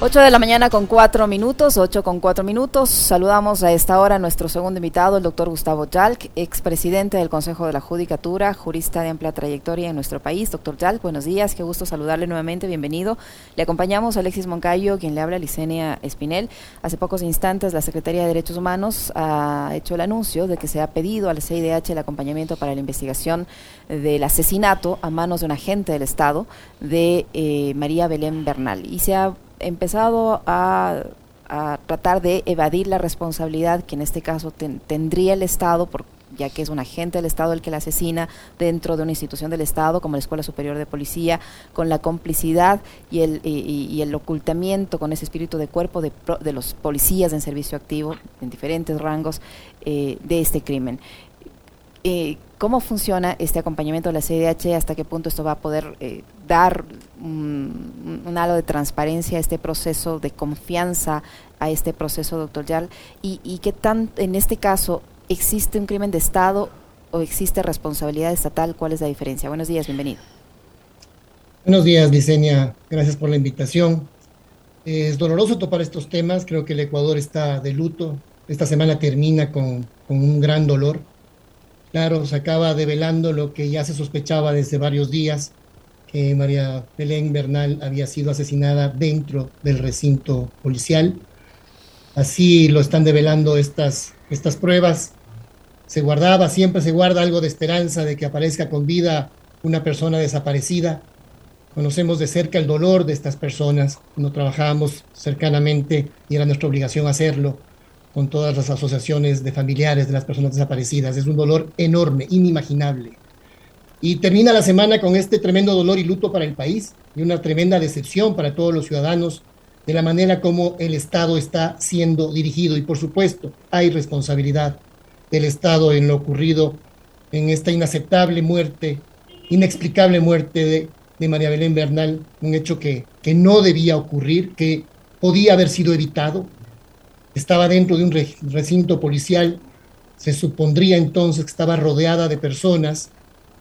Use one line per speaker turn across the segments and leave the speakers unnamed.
8 de la mañana con 4 minutos, 8 con 4 minutos. Saludamos a esta hora a nuestro segundo invitado, el doctor Gustavo Yalc, expresidente del Consejo de la Judicatura, jurista de amplia trayectoria en nuestro país. Doctor Yalc, buenos días, qué gusto saludarle nuevamente, bienvenido. Le acompañamos a Alexis Moncayo, quien le habla, Licenia Espinel. Hace pocos instantes la Secretaría de Derechos Humanos ha hecho el anuncio de que se ha pedido al CIDH el acompañamiento para la investigación del asesinato a manos de un agente del Estado de eh, María Belén Bernal. Y se ha empezado a, tratar de evadir la responsabilidad que en este caso tendría el Estado, por, ya que es un agente del Estado el que la asesina dentro de una institución del Estado como la Escuela Superior de Policía, con la complicidad y el, y, el ocultamiento con ese espíritu de cuerpo de, de, los policías en servicio activo en diferentes rangos eh, de este crimen. Eh, ¿Cómo funciona este acompañamiento de la CDH? ¿Hasta qué punto esto va a poder eh, dar un, halo de transparencia a este proceso, de confianza a este proceso, doctor Yal? ¿Y, ¿Y qué tan, en este caso, existe un crimen de Estado o existe responsabilidad estatal? ¿Cuál es la diferencia? Buenos días, bienvenido.
Buenos días, Licenia. Gracias por la invitación. Es doloroso topar estos temas. Creo que el Ecuador está de luto. Esta semana termina con, con un gran dolor Claro, se acaba develando lo que ya se sospechaba desde varios días, que María Belén Bernal había sido asesinada dentro del recinto policial. Así lo están develando estas, estas pruebas. Se guardaba, siempre se guarda algo de esperanza de que aparezca con vida una persona desaparecida. Conocemos de cerca el dolor de estas personas, no trabajamos cercanamente y era nuestra obligación hacerlo con todas las asociaciones de familiares de las personas desaparecidas. Es un dolor enorme, inimaginable. Y termina la semana con este tremendo dolor y luto para el país y una tremenda decepción para todos los ciudadanos de la manera como el Estado está siendo dirigido. Y por supuesto, hay responsabilidad del Estado en lo ocurrido en esta inaceptable muerte, inexplicable muerte de, María Belén Bernal, un hecho que, que no debía ocurrir, que podía haber sido evitado, estaba dentro de un recinto policial, se supondría entonces que estaba rodeada de personas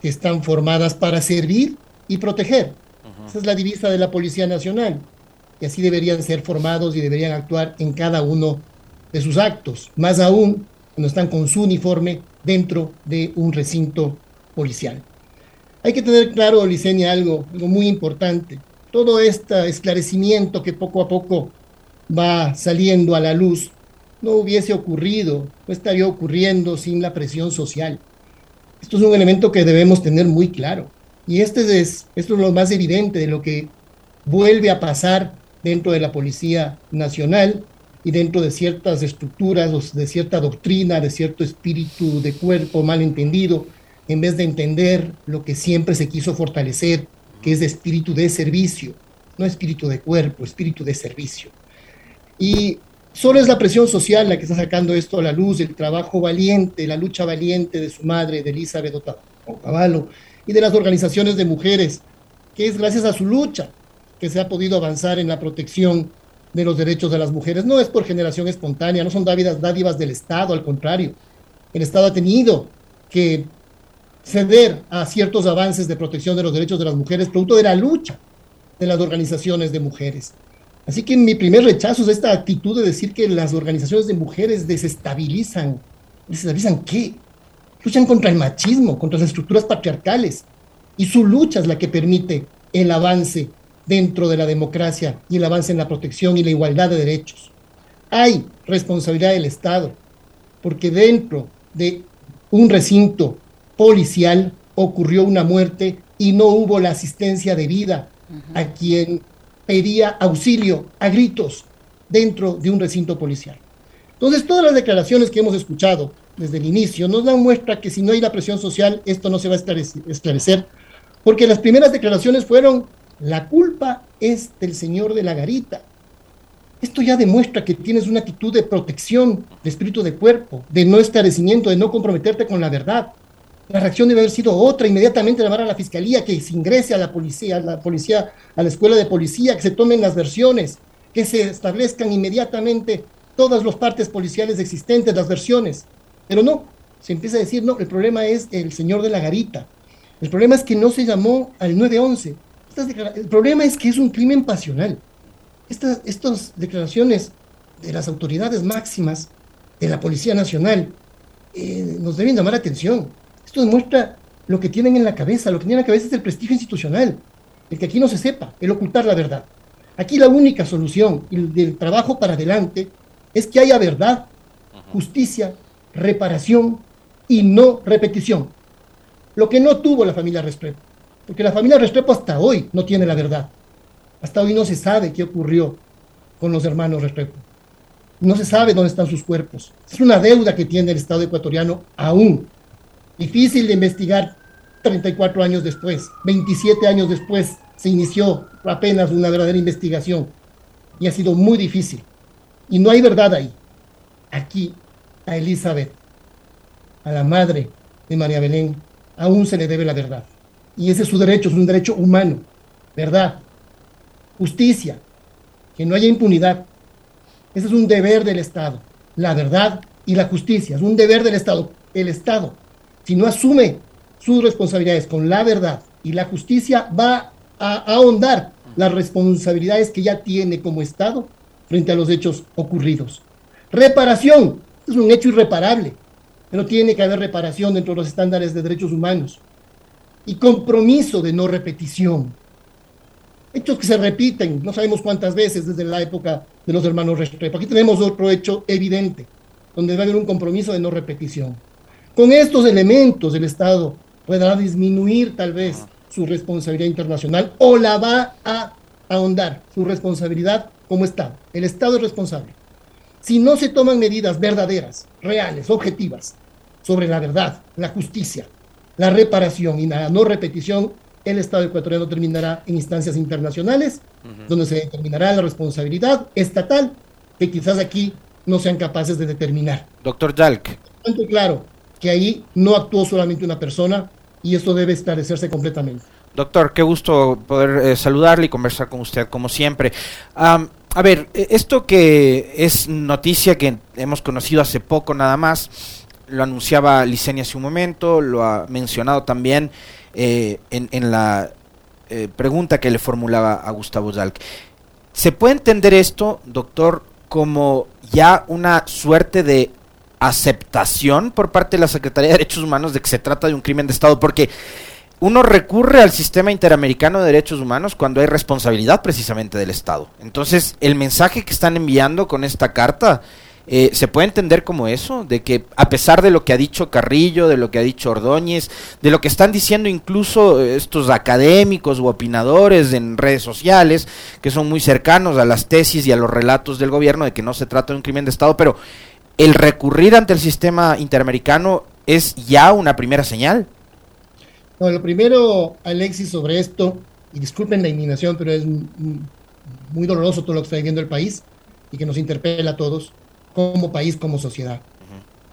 están formadas para servir y proteger. Esa es la divisa de la Policía Nacional. Y así deberían ser formados y deberían actuar en cada uno de sus actos, más aún cuando están con su uniforme dentro de un recinto policial. Hay que tener claro, Licenia, algo, algo muy importante. Todo este esclarecimiento que poco a poco va saliendo a la luz no hubiese ocurrido, no estaría ocurriendo sin la presión social. Esto es un elemento que debemos tener muy claro. Y este es, esto es lo más evidente de lo que vuelve a pasar dentro de la Policía Nacional y dentro de ciertas estructuras, de cierta doctrina, de cierto espíritu de cuerpo mal entendido, en vez de entender lo que siempre se quiso fortalecer, que es de espíritu de servicio, no espíritu de cuerpo, espíritu de servicio. Y solo es la presión social la que está sacando esto a la luz, el trabajo valiente, la lucha valiente de su madre, de Elizabeth Otavalo, y de las organizaciones de mujeres, que es gracias a su lucha que se ha podido avanzar en la protección de los derechos de las mujeres. No es por generación espontánea, no son dádivas del Estado, al contrario. El Estado ha tenido que ceder a ciertos avances de protección de los derechos de las mujeres, producto de la lucha de las organizaciones de mujeres. Así que mi primer rechazo es esta actitud de decir que las organizaciones de mujeres desestabilizan. ¿Desestabilizan qué? Luchan contra el machismo, contra las estructuras patriarcales. Y su lucha es la que permite el avance dentro de la democracia y el avance en la protección y la igualdad de derechos. Hay responsabilidad del Estado, porque dentro de un recinto policial ocurrió una muerte y no hubo la asistencia debida a quien pedía auxilio a gritos dentro de un recinto policial. Entonces, todas las declaraciones que hemos escuchado desde el inicio nos dan muestra que si no hay la presión social, esto no se va a esclarecer, porque las primeras declaraciones fueron, la culpa es del señor de la garita. Esto ya demuestra que tienes una actitud de protección de espíritu de cuerpo, de no esclarecimiento, de no comprometerte con la verdad. La reacción debe haber sido otra, inmediatamente llamar a la fiscalía, que se ingrese a la policía, a la policía, a la escuela de policía, que se tomen las versiones, que se establezcan inmediatamente todas las partes policiales existentes, las versiones. Pero no, se empieza a decir, no, el problema es el señor de la garita. El problema es que no se llamó al 911. El problema es que es un crimen pasional. estas declaraciones de las autoridades máximas de la Policía Nacional eh, nos deben llamar la atención. Esto demuestra lo que tienen en la cabeza. Lo que tienen en la cabeza es el prestigio institucional, el que aquí no se sepa, el ocultar la verdad. Aquí la única solución del trabajo para adelante es que haya verdad, justicia, reparación y no repetición. Lo que no tuvo la familia Restrepo, porque la familia Restrepo hasta hoy no tiene la verdad. Hasta hoy no se sabe qué ocurrió con los hermanos Restrepo. No se sabe dónde están sus cuerpos. Es una deuda que tiene el Estado ecuatoriano aún. Difícil de investigar 34 años después, 27 años después se inició apenas una verdadera investigación y ha sido muy difícil. Y no hay verdad ahí. Aquí a Elizabeth, a la madre de María Belén, aún se le debe la verdad. Y ese es su derecho, es un derecho humano. Verdad, justicia, que no haya impunidad. Ese es un deber del Estado, la verdad y la justicia. Es un deber del Estado. El Estado, si no asume sus responsabilidades con la verdad y la justicia, va a ahondar las responsabilidades que ya tiene como Estado frente a los hechos ocurridos. Reparación es un hecho irreparable, pero tiene que haber reparación dentro de los estándares de derechos humanos. Y compromiso de no repetición. Hechos que se repiten, no sabemos cuántas veces desde la época de los hermanos Restrepo. Aquí tenemos otro hecho evidente, donde debe haber un compromiso de no repetición. Con estos elementos el Estado podrá disminuir tal vez su responsabilidad internacional o la va a ahondar su responsabilidad como Estado. El Estado es responsable. Si no se toman medidas verdaderas, reales, objetivas, sobre la verdad, la justicia, la reparación y la no repetición, el Estado ecuatoriano terminará en instancias internacionales, donde se determinará la responsabilidad estatal, que quizás aquí no sean capaces de determinar.
Doctor Jalk.
Claro que ahí no actuó solamente una persona y esto debe esclarecerse completamente.
Doctor, qué gusto poder eh, saludarle y conversar con usted como siempre. a ver, e, esto que es noticia que hemos conocido hace poco nada más, lo anunciaba Licenia hace un momento, lo ha mencionado también eh, en, la eh, pregunta que le formulaba a Gustavo Zalk. ¿Se puede entender esto, doctor, como ya una suerte de aceptación por parte de la Secretaría de Derechos Humanos de que se trata de un crimen de Estado? Porque uno recurre al sistema interamericano de derechos humanos cuando hay responsabilidad precisamente del Estado. Entonces, el mensaje que están enviando con esta carta eh, se puede entender como eso, de que a pesar de lo que ha dicho Carrillo, de lo que ha dicho Ordóñez, de lo que están diciendo incluso eh, estos académicos u opinadores en redes sociales, que son muy cercanos a las tesis y a los relatos del gobierno de que no se trata de un crimen de Estado, pero el recurrir ante el sistema interamericano es ya una primera señal.
No, lo primero, Alexis, sobre esto, y disculpen la indignación, pero es muy doloroso todo lo que está viviendo el país y que nos interpela a todos como país, como sociedad.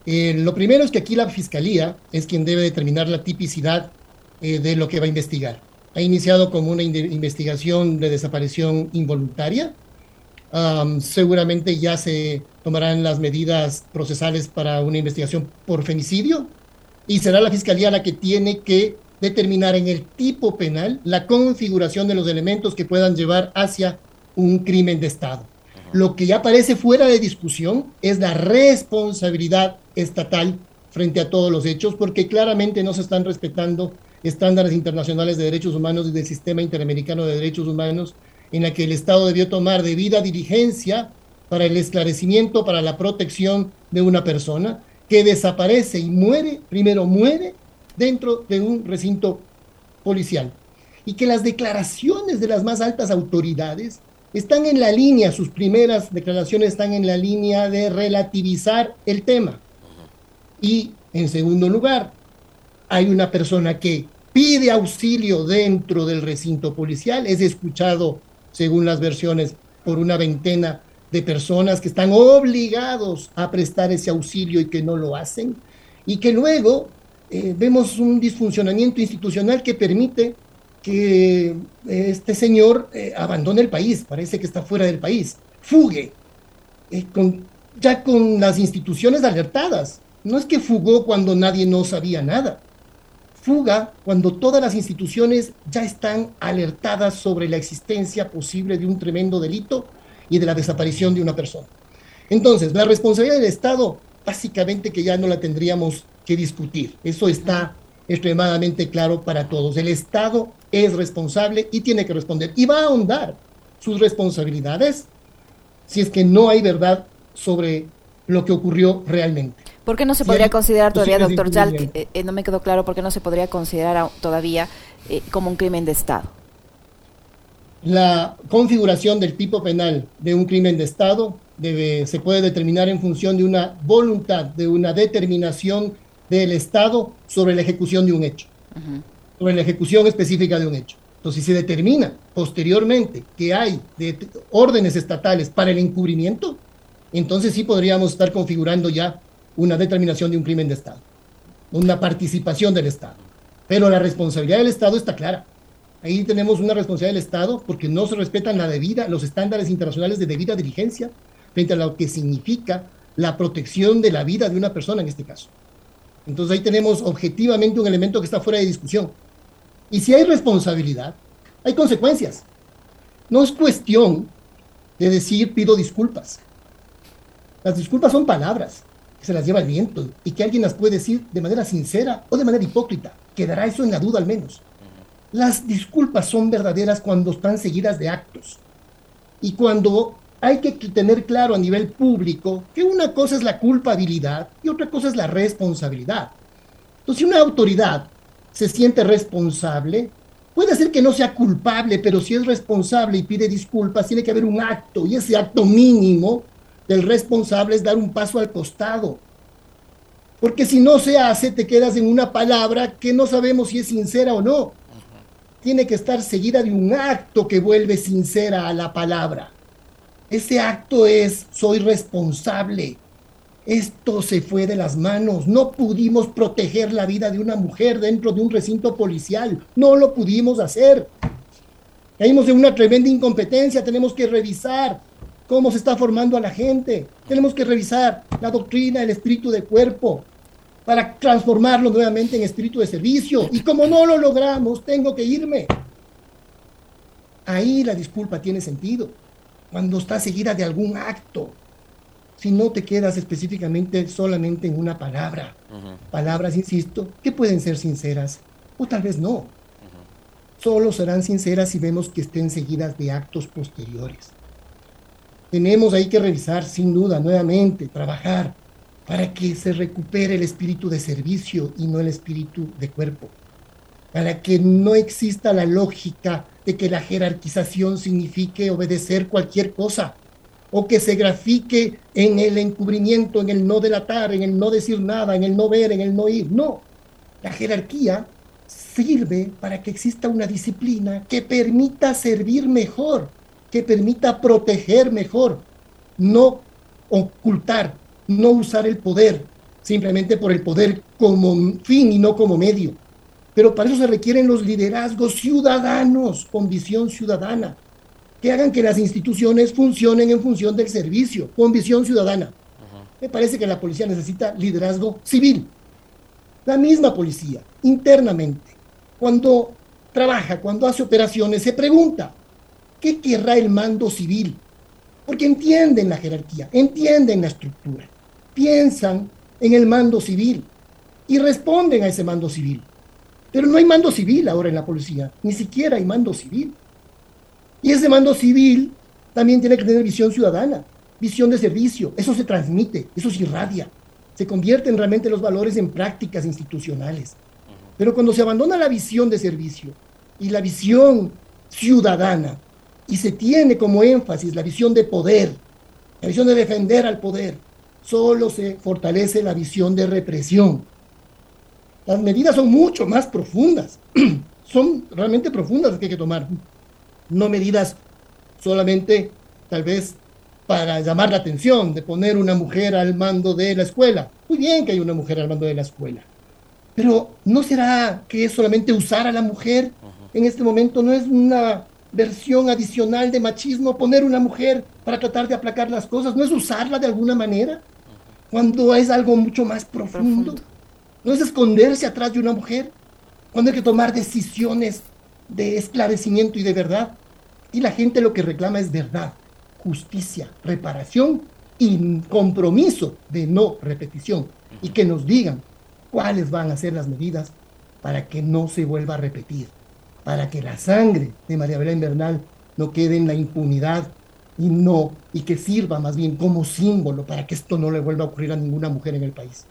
Eh, lo primero es que aquí la Fiscalía es quien debe determinar la tipicidad eh, de lo que va a investigar. Ha iniciado como una investigación de desaparición involuntaria. Seguramente ya se tomarán las medidas procesales para una investigación por femicidio y será la Fiscalía la que tiene que determinar en el tipo penal la configuración de los elementos que puedan llevar hacia un crimen de Estado. Lo que ya parece fuera de discusión es la responsabilidad estatal frente a todos los hechos, porque claramente no se están respetando estándares internacionales de derechos humanos y del sistema interamericano de derechos humanos, en la que el Estado debió tomar debida diligencia para el esclarecimiento, para la protección de una persona que desaparece y muere, primero muere dentro de un recinto policial. Y que las declaraciones de las más altas autoridades están en la línea, sus primeras declaraciones están en la línea de relativizar el tema. Y en segundo lugar, hay una persona que pide auxilio dentro del recinto policial, es escuchado, según las versiones, por una veintena de personas que están obligados a prestar ese auxilio y que no lo hacen, y que luego eh, vemos un disfuncionamiento institucional que permite que eh, este señor eh, abandone el país, parece que está fuera del país, fugue, ya con las instituciones alertadas. No es que fugó cuando nadie no sabía nada, fuga cuando todas las instituciones ya están alertadas sobre la existencia posible de un tremendo delito y de la desaparición de una persona. Entonces, la responsabilidad del Estado, básicamente que ya no la tendríamos que discutir. Eso está extremadamente claro para todos. El Estado es responsable y tiene que responder y va a ahondar sus responsabilidades si es que no hay verdad sobre lo que ocurrió realmente.
¿Por qué no se podría considerar todavía, doctor Yal, eh, eh, no me quedó claro, por qué no se podría considerar todavía eh, como un crimen de Estado?
La configuración del tipo penal de un crimen de Estado debe, se puede determinar en función de una voluntad, de una determinación del Estado sobre la ejecución de un hecho, sobre la ejecución específica de un hecho. Entonces, si se determina posteriormente que hay órdenes estatales para el encubrimiento, entonces sí podríamos estar configurando ya una determinación de un crimen de Estado, una participación del Estado. Pero la responsabilidad del Estado está clara. Ahí tenemos una responsabilidad del Estado porque no se respetan la debida, los estándares internacionales de debida diligencia frente a lo que significa la protección de la vida de una persona en este caso. Entonces ahí tenemos objetivamente un elemento que está fuera de discusión. Y si hay responsabilidad, hay consecuencias. No es cuestión de decir pido disculpas. Las disculpas son palabras se las lleva el viento y que alguien las puede decir de manera sincera o de manera hipócrita. Quedará eso en la duda al menos. Las disculpas son verdaderas cuando están seguidas de actos. Y cuando hay que tener claro a nivel público que una cosa es la culpabilidad y otra cosa es la responsabilidad. Entonces, si una autoridad se siente responsable, puede ser que no sea culpable, pero si es responsable y pide disculpas, tiene que haber un acto, y ese acto mínimo del responsable es dar un paso al costado. Porque si no se hace, te quedas en una palabra que no sabemos si es sincera o no tiene que estar seguida de un acto que vuelve sincera a la palabra. Ese acto es, soy responsable. Esto se fue de las manos. No pudimos proteger la vida de una mujer dentro de un recinto policial. No lo pudimos hacer. Caímos en una tremenda incompetencia. Tenemos que revisar cómo se está formando a la gente. Tenemos que revisar la doctrina, el espíritu de cuerpo, para transformarlo nuevamente en espíritu de servicio. Y como no lo logramos, tengo que irme. Ahí la disculpa tiene sentido, cuando está seguida de algún acto. Si no te quedas específicamente solamente en una palabra. Palabras, insisto, que pueden ser sinceras o tal vez no. Solo serán sinceras si vemos que estén seguidas de actos posteriores. Tenemos ahí que revisar, sin duda, nuevamente, trabajar para que se recupere el espíritu de servicio y no el espíritu de cuerpo, para que no exista la lógica de que la jerarquización signifique obedecer cualquier cosa, o que se grafique en el encubrimiento, en el no delatar, en el no decir nada, en el no ver, en el no ir. No, la jerarquía sirve para que exista una disciplina que permita servir mejor, que permita proteger mejor, no ocultar, no usar el poder simplemente por el poder como fin y no como medio. Pero para eso se requieren los liderazgos ciudadanos con visión ciudadana, que hagan que las instituciones funcionen en función del servicio, con visión ciudadana. Me parece que la policía necesita liderazgo civil. La misma policía, internamente, cuando trabaja, cuando hace operaciones, se pregunta, ¿qué querrá el mando civil? Porque entienden la jerarquía, entienden la estructura piensan en el mando civil y responden a ese mando civil. Pero no hay mando civil ahora en la policía, ni siquiera hay mando civil. Y ese mando civil también tiene que tener visión ciudadana, visión de servicio. Eso se transmite, eso se irradia. Se convierten realmente los valores en prácticas institucionales. Pero cuando se abandona la visión de servicio y la visión ciudadana y se tiene como énfasis la visión de poder, la visión de defender al poder, solo se fortalece la visión de represión. Las medidas son mucho más profundas, son realmente profundas las que hay que tomar, no medidas solamente tal vez para llamar la atención, de poner una mujer al mando de la escuela. Muy bien que hay una mujer al mando de la escuela, pero ¿no será que es solamente usar a la mujer en este momento? ¿No es una versión adicional de machismo poner una mujer para tratar de aplacar las cosas? ¿No es usarla de alguna manera? cuando es algo mucho más profundo. No es esconderse atrás de una mujer, cuando hay que tomar decisiones de esclarecimiento y de verdad. Y la gente lo que reclama es verdad, justicia, reparación y compromiso de no repetición y que nos digan cuáles van a ser las medidas para que no se vuelva a repetir, para que la sangre de María Belén Bernal no quede en la impunidad y no y que sirva más bien como símbolo para que esto no le vuelva a ocurrir a ninguna mujer en el país.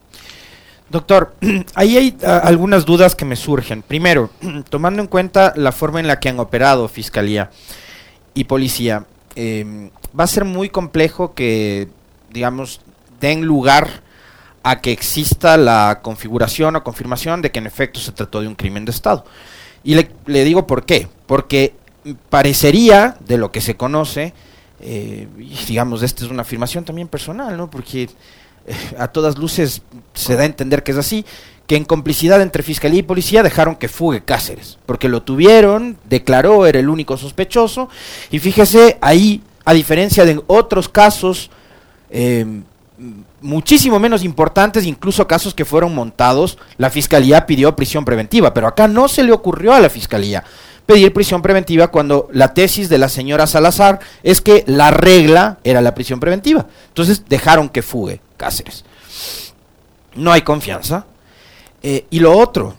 Doctor, ahí hay ah, algunas dudas que me surgen. Primero, tomando en cuenta la forma en la que han operado Fiscalía y Policía, em, va a ser muy complejo que, digamos, den lugar a que exista la configuración o confirmación de que en efecto se trató de un crimen de Estado. Y le, digo por qué. Porque parecería, de lo que se conoce, eh, digamos, esta es una afirmación también personal, ¿no? Porque eh, a todas luces se da a entender que es así, que en complicidad entre fiscalía y policía dejaron que fugue Cáceres, porque lo tuvieron, declaró, era el único sospechoso, y fíjese, ahí, a diferencia de otros casos eh, muchísimo menos importantes, incluso casos que fueron montados, la fiscalía pidió prisión preventiva, pero acá no se le ocurrió a la fiscalía pedir prisión preventiva cuando la tesis de la señora Salazar es que la regla era la prisión preventiva. Entonces dejaron que fugue Cáceres. No hay confianza. Eh, y lo otro,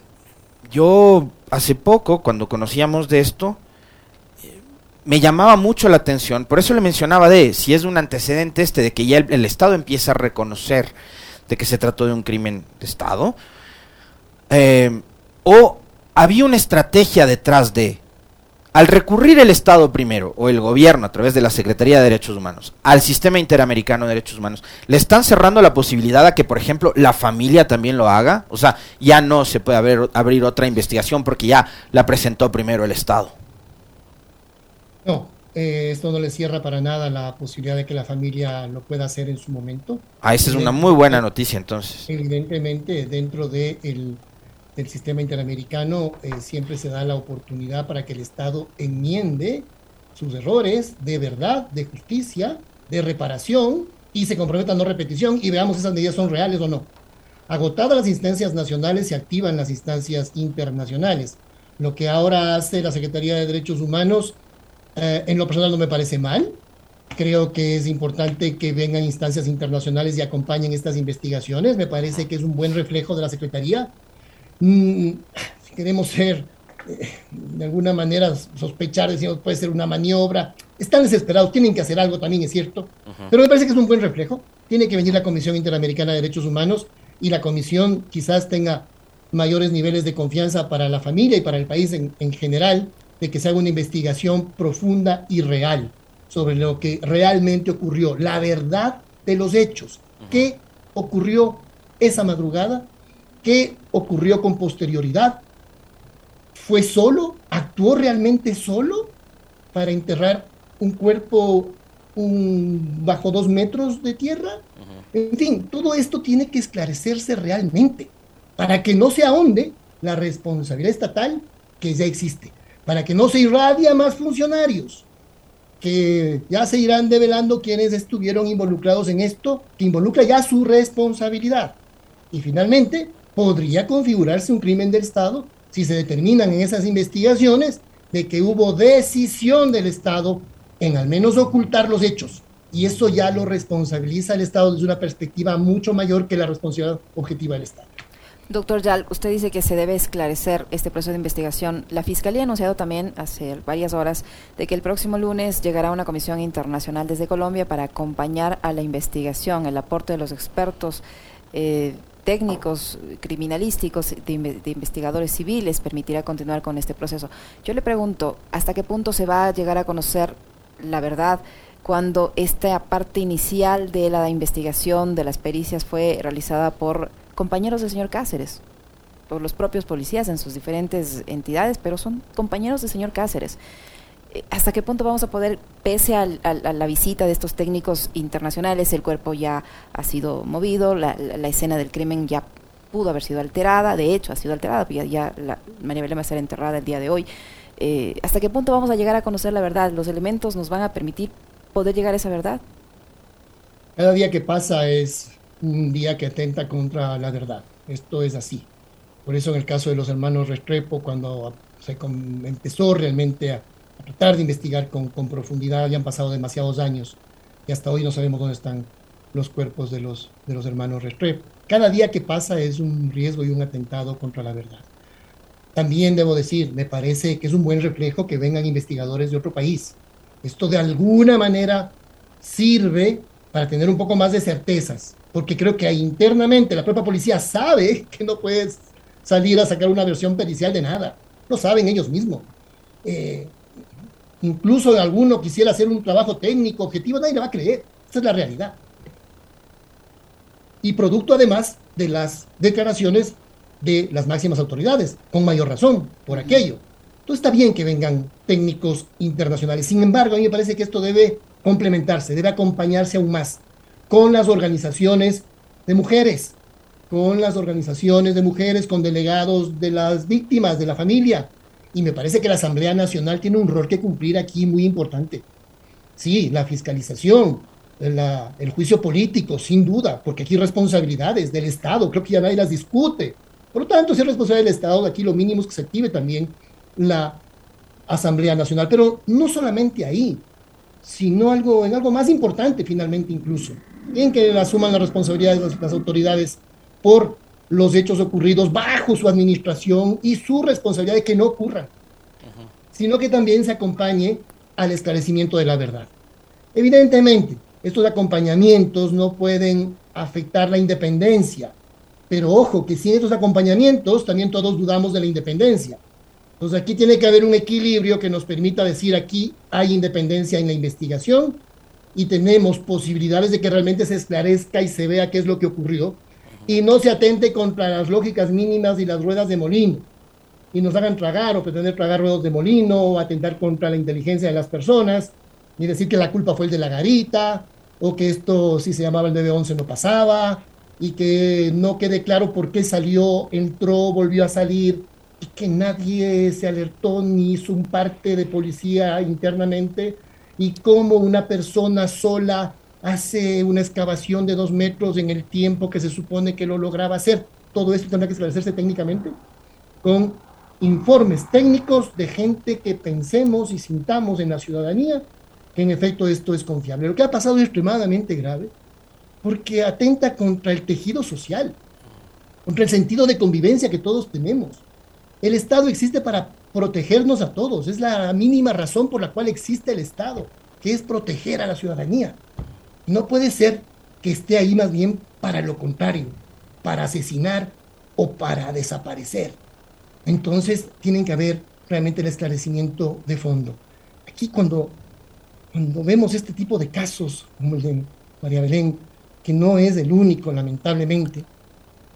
yo hace poco, cuando conocíamos de esto, me llamaba mucho la atención, por eso le mencionaba de si es un antecedente este de que ya el, Estado empieza a reconocer de que se trató de un crimen de Estado, eh, o había una estrategia detrás de, al recurrir el Estado primero, o el gobierno a través de la Secretaría de Derechos Humanos, al sistema interamericano de derechos humanos, ¿le están cerrando la posibilidad a que, por ejemplo, la familia también lo haga? O sea, ya no se puede abrir, abrir otra investigación porque ya la presentó primero el Estado.
No, eh, esto no le cierra para nada la posibilidad de que la familia lo pueda hacer en su momento.
Ah, esa es una muy buena noticia entonces.
Evidentemente, dentro del de del sistema interamericano eh, siempre se da la oportunidad para que el Estado enmiende sus errores de verdad, de justicia, de reparación y se comprometa a no repetición y veamos si esas medidas son reales o no. Agotadas las instancias nacionales, se activan las instancias internacionales. Lo que ahora hace la Secretaría de Derechos Humanos, eh, en lo personal no me parece mal. Creo que es importante que vengan instancias internacionales y acompañen estas investigaciones. Me parece que es un buen reflejo de la Secretaría Mm, si queremos ser, eh, de alguna manera, sospechar, decimos, puede ser una maniobra. Están desesperados, tienen que hacer algo también, es cierto. Pero me parece que es un buen reflejo. Tiene que venir la Comisión Interamericana de Derechos Humanos y la Comisión quizás tenga mayores niveles de confianza para la familia y para el país en, en general, de que se haga una investigación profunda y real sobre lo que realmente ocurrió, la verdad de los hechos. ¿Qué ocurrió esa madrugada? ¿Qué ocurrió con posterioridad? ¿Fue solo? ¿Actuó realmente solo para enterrar un cuerpo bajo dos metros de tierra? En fin, todo esto tiene que esclarecerse realmente para que no se ahonde la responsabilidad estatal que ya existe, para que no se irradia más funcionarios, que ya se irán develando quienes estuvieron involucrados en esto, que involucra ya su responsabilidad. Y finalmente, podría configurarse un crimen del Estado si se determinan en esas investigaciones de que hubo decisión del Estado en al menos ocultar los hechos. Y eso ya lo responsabiliza al Estado desde una perspectiva mucho mayor que la responsabilidad objetiva del Estado.
Doctor Yal, usted dice que se debe esclarecer este proceso de investigación. La Fiscalía ha anunciado también hace varias horas de que el próximo lunes llegará una comisión internacional desde Colombia para acompañar a la investigación, el aporte de los expertos. Eh, técnicos criminalísticos, de, investigadores civiles, permitirá continuar con este proceso. Yo le pregunto, ¿hasta qué punto se va a llegar a conocer la verdad cuando esta parte inicial de la investigación, de las pericias, fue realizada por compañeros del señor Cáceres? por los propios policías en sus diferentes entidades, pero son compañeros del señor Cáceres. ¿Hasta qué punto vamos a poder, pese a, la visita de estos técnicos internacionales, el cuerpo ya ha sido movido, la, escena del crimen ya pudo haber sido alterada, de hecho ha sido alterada, ya, ya la, María Belén va a ser enterrada el día de hoy. Eh, ¿Hasta qué punto vamos a llegar a conocer la verdad? ¿Los elementos nos van a permitir poder llegar a esa verdad?
Cada día que pasa es un día que atenta contra la verdad. Esto es así. Por eso en el caso de los hermanos Restrepo, cuando se empezó realmente a tratar de investigar con, profundidad, ya pasado demasiados años. y hasta hoy no sabemos dónde están los cuerpos de los, de los hermanos Restrepo. Cada día que pasa es un riesgo y un atentado contra la verdad. También debo decir, me parece que es un buen reflejo que vengan investigadores de otro país. Esto de alguna manera sirve para tener un poco más de certezas, porque creo que internamente la propia policía sabe que no puedes salir a sacar una versión pericial de nada. Lo saben ellos mismos. Eh, incluso alguno quisiera hacer un trabajo técnico, objetivo, nadie le va a creer. Esa es la realidad. Y producto además de las declaraciones de las máximas autoridades, con mayor razón, por aquello. Entonces está bien que vengan técnicos internacionales. Sin embargo, a mí me parece que esto debe complementarse, debe acompañarse aún más con las organizaciones de mujeres, con las organizaciones de mujeres, con delegados de las víctimas, de la familia. Y me parece que la Asamblea Nacional tiene un rol que cumplir aquí muy importante. Sí, la fiscalización, el juicio político, sin duda, porque aquí responsabilidades del Estado, creo que ya nadie las discute. Por lo tanto, si es responsabilidad del Estado, aquí lo mínimo es que se active también la Asamblea Nacional. Pero no solamente ahí, sino algo, en algo más importante finalmente incluso. En que asuman la responsabilidad de las autoridades por los hechos ocurridos bajo su administración y su responsabilidad de que no ocurran, sino que también se acompañe al esclarecimiento de la verdad. Evidentemente, estos acompañamientos no pueden afectar la independencia, pero ojo, que sin estos acompañamientos también todos dudamos de la independencia. Entonces aquí tiene que haber un equilibrio que nos permita decir aquí hay independencia en la investigación y tenemos posibilidades de que realmente se esclarezca y se vea qué es lo que ocurrió, y no se atente contra las lógicas mínimas y las ruedas de molino y nos hagan tragar o pretender tragar ruedas de molino o atentar contra la inteligencia de las personas y decir que la culpa fue el de la garita o que esto si se llamaba el DB11 no pasaba y que no quede claro por qué salió, entró, volvió a salir y que nadie se alertó ni hizo un parte de policía internamente y cómo una persona sola hace una excavación de dos metros en el tiempo que se supone que lo lograba hacer. Todo esto tendrá que esclarecerse técnicamente con informes técnicos de gente que pensemos y sintamos en la ciudadanía que en efecto esto es confiable. Lo que ha pasado es extremadamente grave porque atenta contra el tejido social, contra el sentido de convivencia que todos tenemos. El Estado existe para protegernos a todos, es la mínima razón por la cual existe el Estado, que es proteger a la ciudadanía. No puede ser que esté ahí más bien para lo contrario, para asesinar o para desaparecer. Entonces tienen que haber realmente el esclarecimiento de fondo. Aquí cuando, cuando vemos este tipo de casos, como el de María Belén, que no es el único, lamentablemente,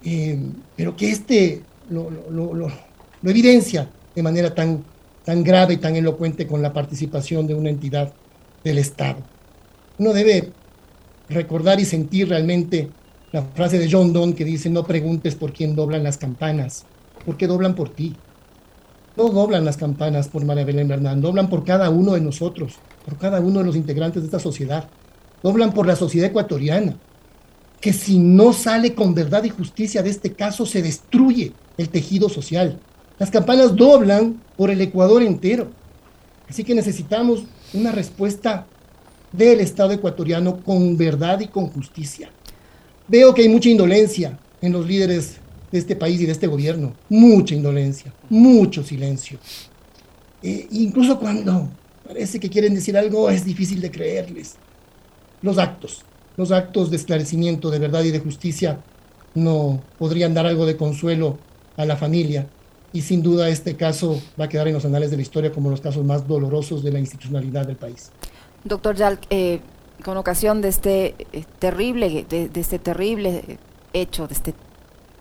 eh, pero que este lo, lo, evidencia de manera tan, tan grave y tan elocuente con la participación de una entidad del Estado. Uno debe recordar y sentir realmente la frase de John Donne que dice, no preguntes por quién doblan las campanas, porque doblan por ti. No doblan las campanas por María Belén Bernán, doblan por cada uno de nosotros, por cada uno de los integrantes de esta sociedad. Doblan por la sociedad ecuatoriana, que si no sale con verdad y justicia de este caso, se destruye el tejido social. Las campanas doblan por el Ecuador entero. Así que necesitamos una respuesta del Estado ecuatoriano con verdad y con justicia. Veo que hay mucha indolencia en los líderes de este país y de este gobierno, mucha indolencia, mucho silencio. E incluso cuando parece que quieren decir algo, es difícil de creerles. Los actos, los actos de esclarecimiento, de verdad y de justicia no podrían dar algo de consuelo a la familia. Y sin duda este caso va a quedar en los anales de la historia como los casos más dolorosos de la institucionalidad del país.
Doctor Yalk, eh, con ocasión de este eh, terrible, de, este terrible hecho, de este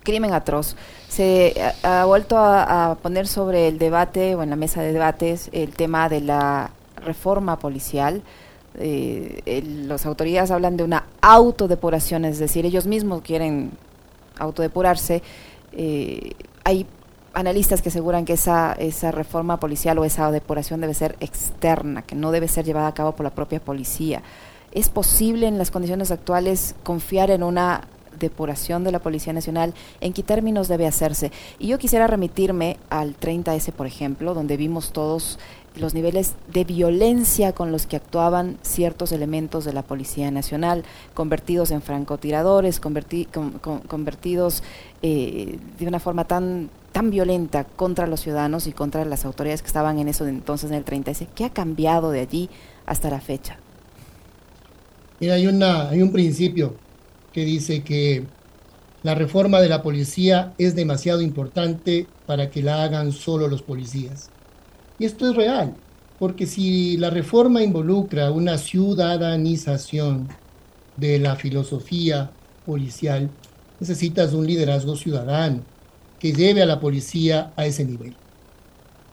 crimen atroz, se ha, vuelto a, poner sobre el debate o en la mesa de debates el tema de la reforma policial. Eh, las autoridades hablan de una autodepuración, es decir, ellos mismos quieren autodepurarse. hay analistas que aseguran que esa, esa reforma policial o esa depuración debe ser externa, que no debe ser llevada a cabo por la propia policía. ¿Es posible en las condiciones actuales confiar en una depuración de la Policía Nacional, ¿en qué términos debe hacerse? Y yo quisiera remitirme al 30S, por ejemplo, donde vimos todos los niveles de violencia con los que actuaban ciertos elementos de la Policía Nacional, convertidos en francotiradores, convertidos eh, de una forma tan, tan violenta contra los ciudadanos y contra las autoridades que estaban en eso entonces en el 30S. ¿Qué ha cambiado de allí hasta la fecha?
Mira, hay un principio que dice que la reforma de la policía es demasiado importante para que la hagan solo los policías. Y esto es real, porque si la reforma involucra una ciudadanización de la filosofía policial, necesitas un liderazgo ciudadano que lleve a la policía a ese nivel.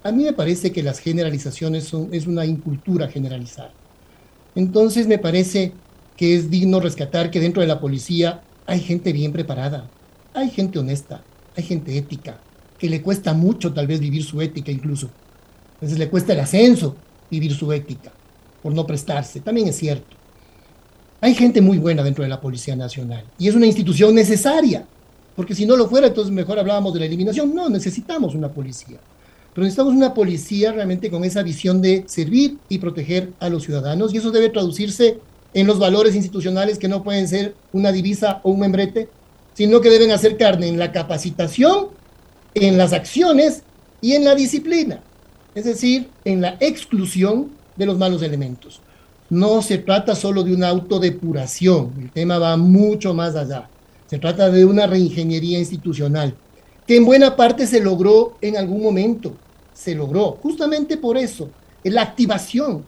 A mí me parece que las generalizaciones son, es una incultura generalizada. Entonces me parece que es digno rescatar que dentro de la policía hay gente bien preparada, hay gente honesta, hay gente ética, que le cuesta mucho tal vez vivir su ética incluso. Entonces le cuesta el ascenso vivir su ética, por no prestarse, también es cierto. Hay gente muy buena dentro de la Policía Nacional y es una institución necesaria, porque si no lo fuera, entonces mejor hablábamos de la eliminación. No, necesitamos una policía. Pero necesitamos una policía realmente con esa visión de servir y proteger a los ciudadanos y eso debe traducirse en los valores institucionales que no pueden ser una divisa o un membrete, sino que deben hacer carne en la capacitación, en las acciones y en la disciplina, es decir, en la exclusión de los malos elementos. No se trata solo de una autodepuración, el tema va mucho más allá. Se trata de una reingeniería institucional, que en buena parte se logró en algún momento, se logró justamente por eso, la activación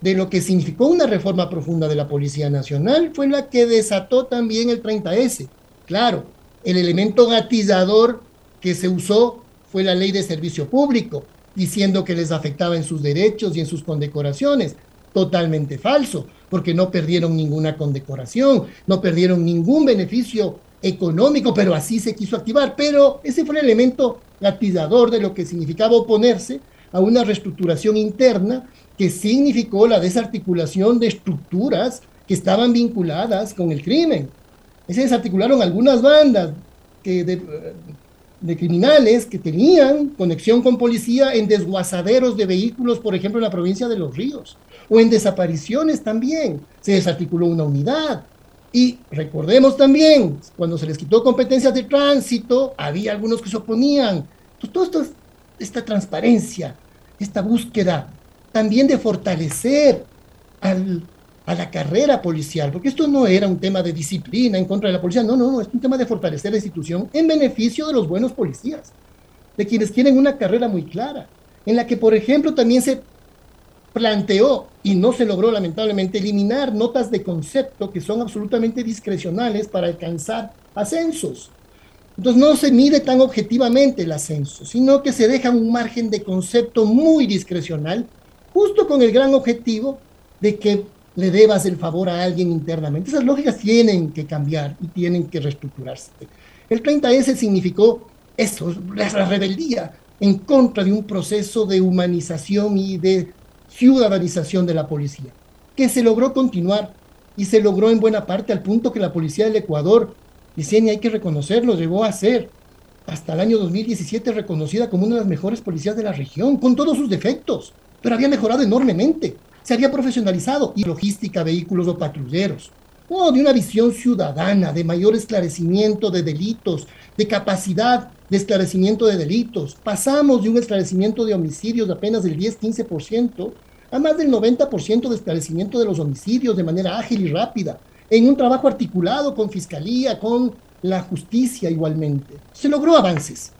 de lo que significó una reforma profunda de la Policía Nacional fue la que desató también el 30S. Claro, el elemento gatizador que se usó fue la ley de servicio público, diciendo que les afectaba en sus derechos y en sus condecoraciones. Totalmente falso, porque no perdieron ninguna condecoración, no perdieron ningún beneficio económico, pero así se quiso activar. Pero ese fue el elemento gatizador de lo que significaba oponerse a una reestructuración interna que significó la desarticulación de estructuras que estaban vinculadas con el crimen. Se desarticularon algunas bandas que de, criminales que tenían conexión con policía en desguazaderos de vehículos, por ejemplo, en la provincia de Los Ríos, o en desapariciones también. Se desarticuló una unidad. Y recordemos también, cuando se les quitó competencias de tránsito, había algunos que se oponían. Entonces, toda esto, esta transparencia, esta búsqueda también de fortalecer a la carrera policial, porque esto no era un tema de disciplina en contra de la policía, no, no, no, es un tema de fortalecer la institución en beneficio de los buenos policías, de quienes tienen una carrera muy clara, en la que, por ejemplo, también se planteó y no se logró lamentablemente eliminar notas de concepto que son absolutamente discrecionales para alcanzar ascensos. Entonces no se mide tan objetivamente el ascenso, sino que se deja un margen de concepto muy discrecional justo con el gran objetivo de que le debas el favor a alguien internamente. Esas lógicas tienen que cambiar y tienen que reestructurarse. El 30S significó eso, la rebeldía en contra de un proceso de humanización y de ciudadanización de la policía, que se logró continuar y se logró en buena parte al punto que la policía del Ecuador, y hay que reconocerlo, llegó a ser hasta el año 2017 reconocida como una de las mejores policías de la región, con todos sus defectos pero había mejorado enormemente. Se había profesionalizado y logística, vehículos o patrulleros. Oh, de una visión ciudadana, de mayor esclarecimiento de delitos, de capacidad de esclarecimiento de delitos. Pasamos de un esclarecimiento de homicidios de apenas del 10-15% a más del 90% de esclarecimiento de los homicidios de manera ágil y rápida, en un trabajo articulado con fiscalía, con la justicia igualmente. Se logró avances,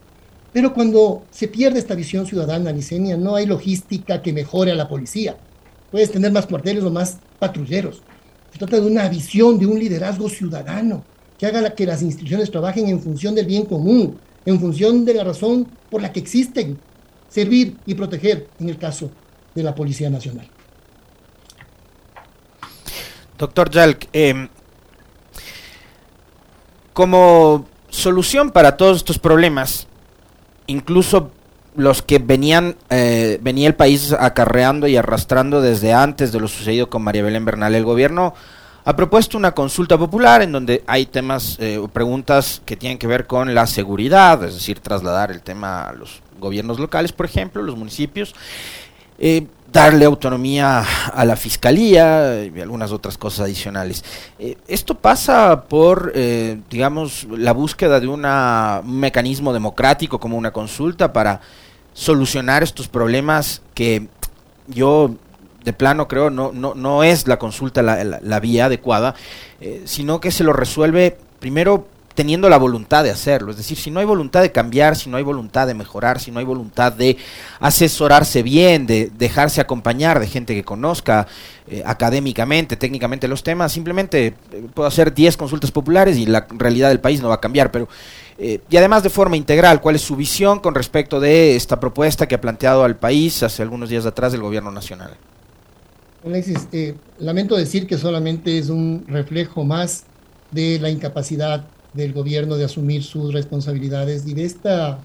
pero cuando se pierde esta visión ciudadana, Nicenia, no hay logística que mejore a la policía. Puedes tener más cuarteles o más patrulleros. Se trata de una visión, de un liderazgo ciudadano, que haga que las instituciones trabajen en función del bien común, en función de la razón por la que existen, servir y proteger, en el caso de la Policía Nacional.
Doctor Jalk, em, como solución para todos estos problemas, incluso los que venían eh, venía el país acarreando y arrastrando desde antes de lo sucedido con María Belén Bernal. El gobierno ha propuesto una consulta popular en donde hay temas eh, o preguntas que tienen que ver con la seguridad, es decir, trasladar el tema a los gobiernos locales, por ejemplo, los municipios. Eh, darle autonomía a la fiscalía y algunas otras cosas adicionales. Eh, esto pasa por, eh, digamos, la búsqueda de una, un mecanismo democrático como una consulta para solucionar estos problemas que yo de plano creo no, no, no es la consulta la, la, vía adecuada, eh, sino que se lo resuelve primero teniendo la voluntad de hacerlo. Es decir, si no hay voluntad de cambiar, si no hay voluntad de mejorar, si no hay voluntad de asesorarse bien, de dejarse acompañar de gente que conozca eh, académicamente, técnicamente los temas, simplemente eh, puedo hacer 10 consultas populares y la realidad del país no va a cambiar. Pero, eh, y además de forma integral, ¿cuál es su visión con respecto de esta propuesta que ha planteado al país hace algunos días atrás el gobierno nacional?
Alexis, lamento decir que solamente es un reflejo más de la incapacidad del gobierno de asumir sus responsabilidades y de esta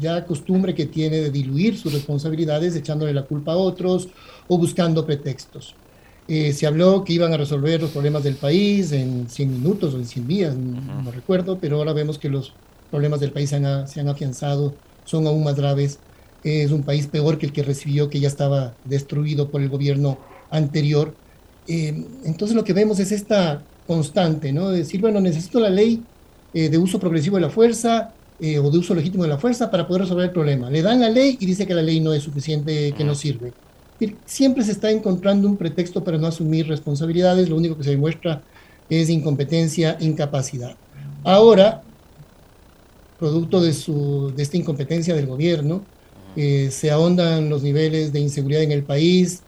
ya costumbre que tiene de diluir sus responsabilidades echándole la culpa a otros o buscando pretextos. Eh, se habló que iban a resolver los problemas del país en 100 minutos o en 100 días, no, recuerdo, pero ahora vemos que los problemas del país se han, se han afianzado, son aún más graves. es un país peor que el que recibió, que ya estaba destruido por el gobierno anterior. Eh, entonces lo que vemos es esta constante, ¿no? De decir, bueno, necesito la ley eh, de uso progresivo de la fuerza eh, o de uso legítimo de la fuerza para poder resolver el problema. Le dan la ley y dice que la ley no es suficiente, que no sirve. Siempre se está encontrando un pretexto para no asumir responsabilidades, lo único que se demuestra es incompetencia, incapacidad. Ahora, producto de, su, de esta incompetencia del gobierno, eh, se ahondan los niveles de inseguridad en el país,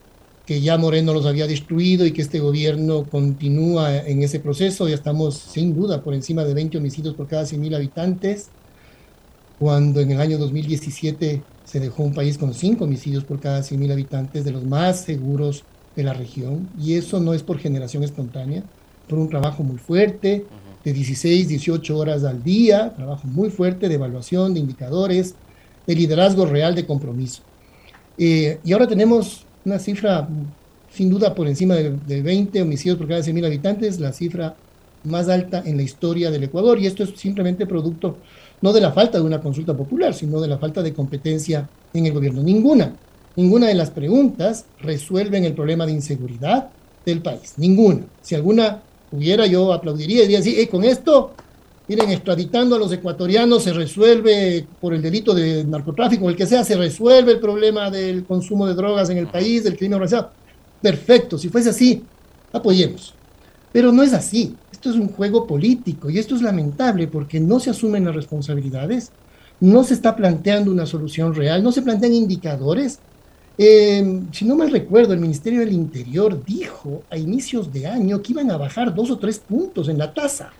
que ya Moreno los había destruido y que este gobierno continúa en ese proceso. Ya estamos sin duda por encima de 20 homicidios por cada 100.000 habitantes, cuando en el año 2017 se dejó un país con 5 homicidios por cada 100.000 habitantes, de los más seguros de la región. Y eso no es por generación espontánea, por un trabajo muy fuerte, de 16, 18 horas al día, trabajo muy fuerte de evaluación, de indicadores, de liderazgo real, de compromiso. Eh, y ahora tenemos una cifra sin duda por encima de, 20 homicidios por cada 100.000 habitantes, la cifra más alta en la historia del Ecuador. Y esto es simplemente producto no de la falta de una consulta popular, sino de la falta de competencia en el gobierno. Ninguna, ninguna de las preguntas resuelven el problema de inseguridad del país. Ninguna. Si alguna hubiera, yo aplaudiría y diría, sí, con esto miren, extraditando a los ecuatorianos se resuelve por el delito de narcotráfico, el que sea, se resuelve el problema del consumo de drogas en el país, del crimen organizado. Perfecto, si fuese así, apoyemos. Pero no es así. Esto es un juego político y esto es lamentable porque no se asumen las responsabilidades, no se está planteando una solución real, no se plantean indicadores. Eh, si no mal recuerdo, el Ministerio del Interior dijo a inicios de año que iban a bajar dos o tres puntos en la tasa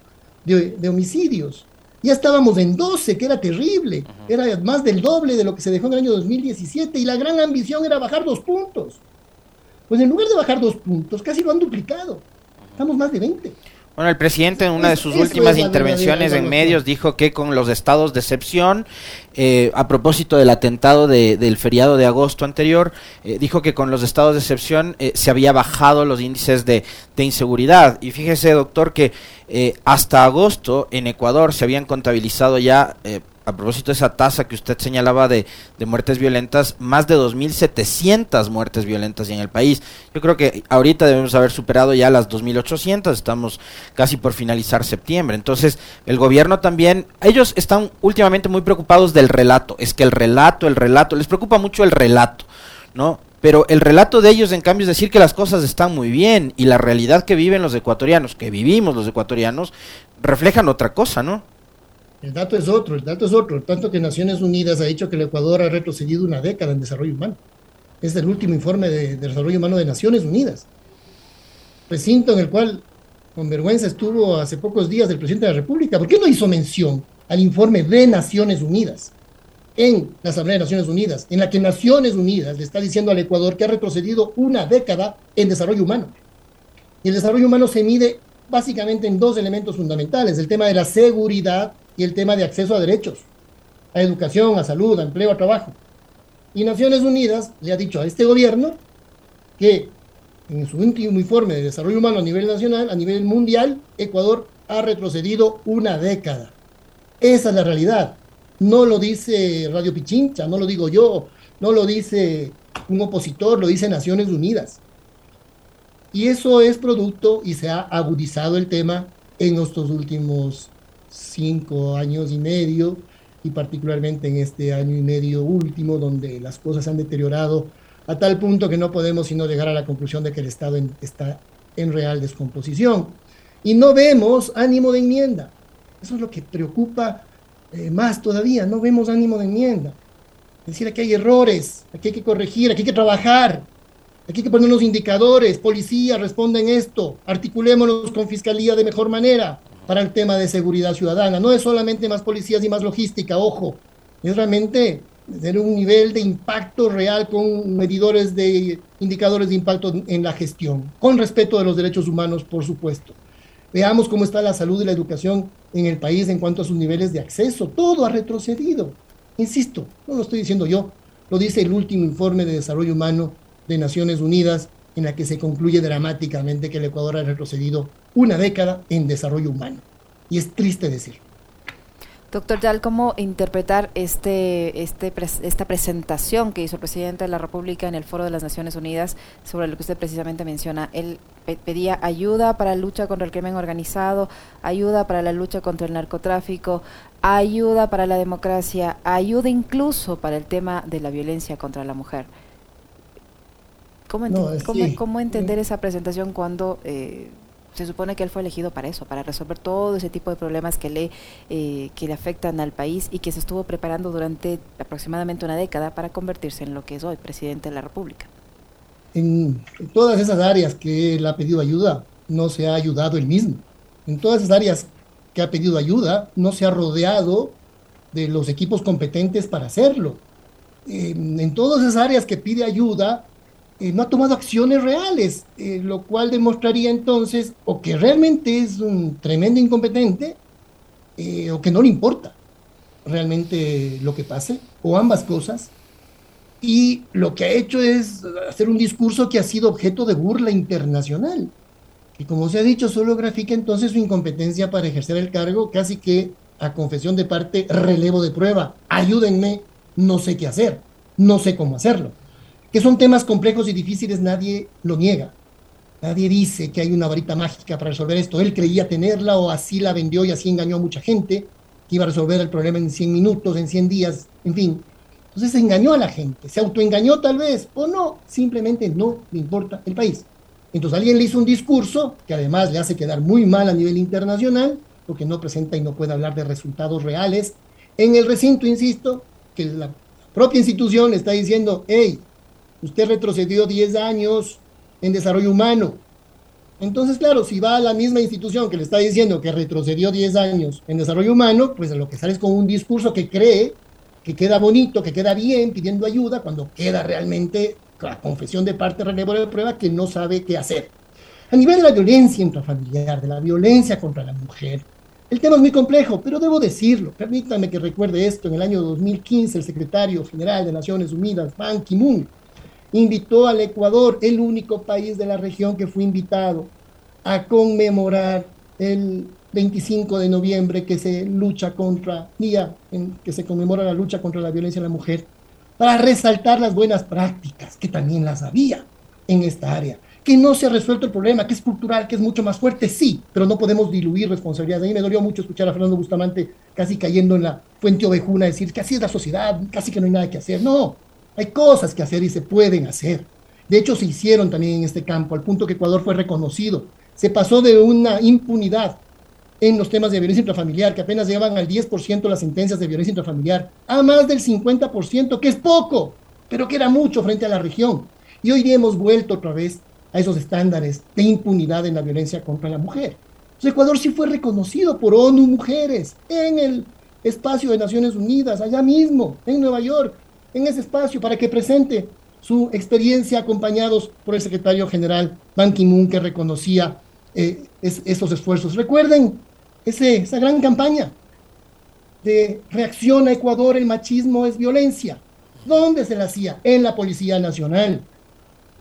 de, homicidios. Ya estábamos en 12, que era terrible. Era más del doble de lo que se dejó en el año 2017 y la gran ambición era bajar dos puntos. Pues en lugar de bajar dos puntos, casi lo han duplicado. Estamos más de 20.
Bueno, el presidente en una de sus últimas intervenciones en medios dijo que con los estados de excepción, eh, a propósito del atentado del feriado de agosto anterior, eh, dijo que con los estados de excepción eh, se había bajado los índices de, de inseguridad. Y fíjese, doctor, que hasta agosto en Ecuador se habían contabilizado ya a propósito de esa tasa que usted señalaba de, muertes violentas, más de 2.700 muertes violentas en el país. Yo creo que ahorita debemos haber superado ya las 2.800, estamos casi por finalizar septiembre. Entonces, el gobierno también, ellos están últimamente muy preocupados del relato. Es que el relato, el relato, les preocupa mucho el relato, ¿no? Pero el relato de ellos, en cambio, es decir que las cosas están muy bien y la realidad que viven los ecuatorianos, que vivimos los ecuatorianos, reflejan otra cosa, ¿no?
El dato es otro, el dato es otro. Tanto que Naciones Unidas ha dicho que el Ecuador ha retrocedido una década en desarrollo humano. Es el último informe de, desarrollo humano de Naciones Unidas. Recinto en el cual, con vergüenza, estuvo hace pocos días el presidente de la República. ¿Por qué no hizo mención al informe de Naciones Unidas? En la Asamblea de Naciones Unidas, en la que Naciones Unidas le está diciendo al Ecuador que ha retrocedido una década en desarrollo humano. Y el desarrollo humano se mide básicamente en dos elementos fundamentales, el tema de la seguridad y el tema de acceso a derechos, a educación, a salud, a empleo, a trabajo. Y Naciones Unidas le ha dicho a este gobierno que en su último informe de desarrollo humano a nivel nacional, a nivel mundial, Ecuador ha retrocedido una década. Esa es la realidad. No lo dice Radio Pichincha, no lo digo yo, no lo dice un opositor, lo dice Naciones Unidas. Y eso es producto y se ha agudizado el tema en estos últimos cinco años y medio y particularmente en este año y medio último donde las cosas han deteriorado a tal punto que no podemos sino llegar a la conclusión de que el Estado está en real descomposición. Y no vemos ánimo de enmienda. Eso es lo que preocupa eh, más todavía, no vemos ánimo de enmienda. Es decir, aquí hay errores, aquí hay que corregir, aquí hay que trabajar, aquí hay que poner unos indicadores, policía, responden esto, articulémonos con fiscalía de mejor manera para el tema de seguridad ciudadana. No es solamente más policías y más logística, ojo, es realmente tener un nivel de impacto real con medidores de indicadores de impacto en la gestión, con respeto de los derechos humanos, por supuesto. Veamos cómo está la salud y la educación en el país en cuanto a sus niveles de acceso. Todo ha retrocedido. Insisto, no lo estoy diciendo yo, lo dice el último informe de desarrollo humano de Naciones Unidas, en la que se concluye dramáticamente que el Ecuador ha retrocedido una década en desarrollo humano. Y es triste decirlo.
Doctor Yal, ¿cómo interpretar este, este, esta presentación que hizo el presidente de la República en el Foro de las Naciones Unidas sobre lo que usted precisamente menciona? Él pedía ayuda para la lucha contra el crimen organizado, ayuda para la lucha contra el narcotráfico, ayuda para la democracia, ayuda incluso para el tema de la violencia contra la mujer. ¿Cómo, cómo, entender esa presentación cuando... Eh, se supone que él fue elegido para eso, para resolver todo ese tipo de problemas que le, eh, que le afectan al país y que se estuvo preparando durante aproximadamente una década para convertirse en lo que es hoy, presidente de la República.
En, todas esas áreas que él ha pedido ayuda, no se ha ayudado él mismo. En todas esas áreas que ha pedido ayuda, no se ha rodeado de los equipos competentes para hacerlo. en todas esas áreas que pide ayuda, no ha tomado acciones reales, eh, lo cual demostraría entonces o que realmente es un tremendo incompetente eh, o que no le importa realmente lo que pase, o ambas cosas. Y lo que ha hecho es hacer un discurso que ha sido objeto de burla internacional. Y como se ha dicho, solo grafica entonces su incompetencia para ejercer el cargo, casi que a confesión de parte, relevo de prueba. Ayúdenme, no sé qué hacer, no sé cómo hacerlo que son temas complejos y difíciles, nadie lo niega. Nadie dice que hay una varita mágica para resolver esto. Él creía tenerla o así la vendió y así engañó a mucha gente, que iba a resolver el problema en 100 minutos, en 100 días, en fin. Entonces se engañó a la gente, se autoengañó tal vez, o no, simplemente no le importa el país. Entonces alguien le hizo un discurso que además le hace quedar muy mal a nivel internacional, porque no presenta y no puede hablar de resultados reales. En el recinto, insisto, que la propia institución está diciendo, hey, Usted retrocedió 10 años en desarrollo humano. Entonces, claro, si va a la misma institución que le está diciendo que retrocedió 10 años en desarrollo humano, pues lo que sale es con un discurso que cree que queda bonito, que queda bien, pidiendo ayuda, cuando queda realmente la confesión de parte relevo de prueba que no sabe qué hacer. A nivel de la violencia intrafamiliar, de la violencia contra la mujer, el tema es muy complejo, pero debo decirlo. Permítanme que recuerde esto. En el año 2015, el secretario general de Naciones Unidas, Ban Ki-moon, invitó al Ecuador, el único país de la región que fue invitado a conmemorar el 25 de noviembre que se lucha contra, que se conmemora la lucha contra la violencia a la mujer, para resaltar las buenas prácticas, que también las había en esta área, que no se ha resuelto el problema, que es cultural, que es mucho más fuerte, sí, pero no podemos diluir responsabilidades. A mí me dolió mucho escuchar a Fernando Bustamante casi cayendo en la fuente ovejuna, decir que así es la sociedad, casi que no hay nada que hacer. No, hay cosas que hacer y se pueden hacer. De hecho, se hicieron también en este campo, al punto que Ecuador fue reconocido. Se pasó de una impunidad en los temas de violencia intrafamiliar, que apenas llevan al 10% las sentencias de violencia intrafamiliar, a más del 50%, que es poco, pero que era mucho frente a la región. Y hoy día hemos vuelto otra vez a esos estándares de impunidad en la violencia contra la mujer. Entonces, Ecuador sí fue reconocido por ONU Mujeres en el espacio de Naciones Unidas, allá mismo, en Nueva York, en ese espacio para que presente su experiencia acompañados por el secretario general Ban Ki-moon que reconocía eh, esos esfuerzos. Recuerden ese, esa gran campaña de reacción a Ecuador, el machismo es violencia. ¿Dónde se la hacía? En la Policía Nacional.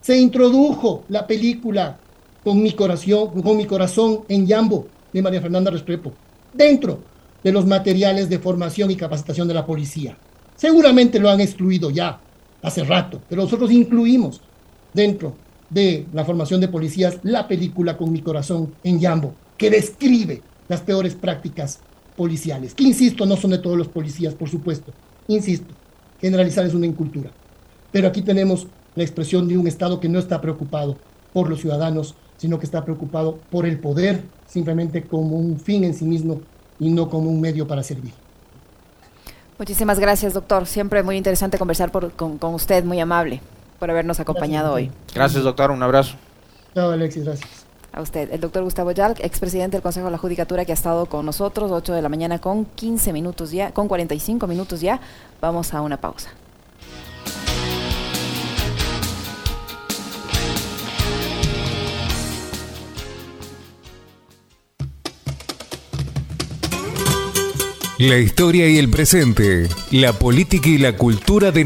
Se introdujo la película con mi corazón, con mi corazón en Yambo de María Fernanda Restrepo, dentro de los materiales de formación y capacitación de la policía. Seguramente lo han excluido ya hace rato, pero nosotros incluimos dentro de la formación de policías la película Con mi corazón en Yambo, que describe las peores prácticas policiales, que insisto, no son de todos los policías, por supuesto, insisto, generalizar es una incultura. Pero aquí tenemos la expresión de un Estado que no está preocupado por los ciudadanos, sino que está preocupado por el poder, simplemente como un fin en sí mismo y no como un medio para servir.
Muchísimas gracias, doctor. Siempre muy interesante conversar con, usted, muy amable por habernos acompañado hoy.
Gracias, doctor. Un abrazo.
Chao, Alexis. Gracias.
A usted, el doctor Gustavo Yalc, expresidente del Consejo de la Judicatura, que ha estado con nosotros, 8 de la mañana con 15 minutos ya, con 45 minutos ya. Vamos a una pausa.
La historia y el presente, la política y la cultura de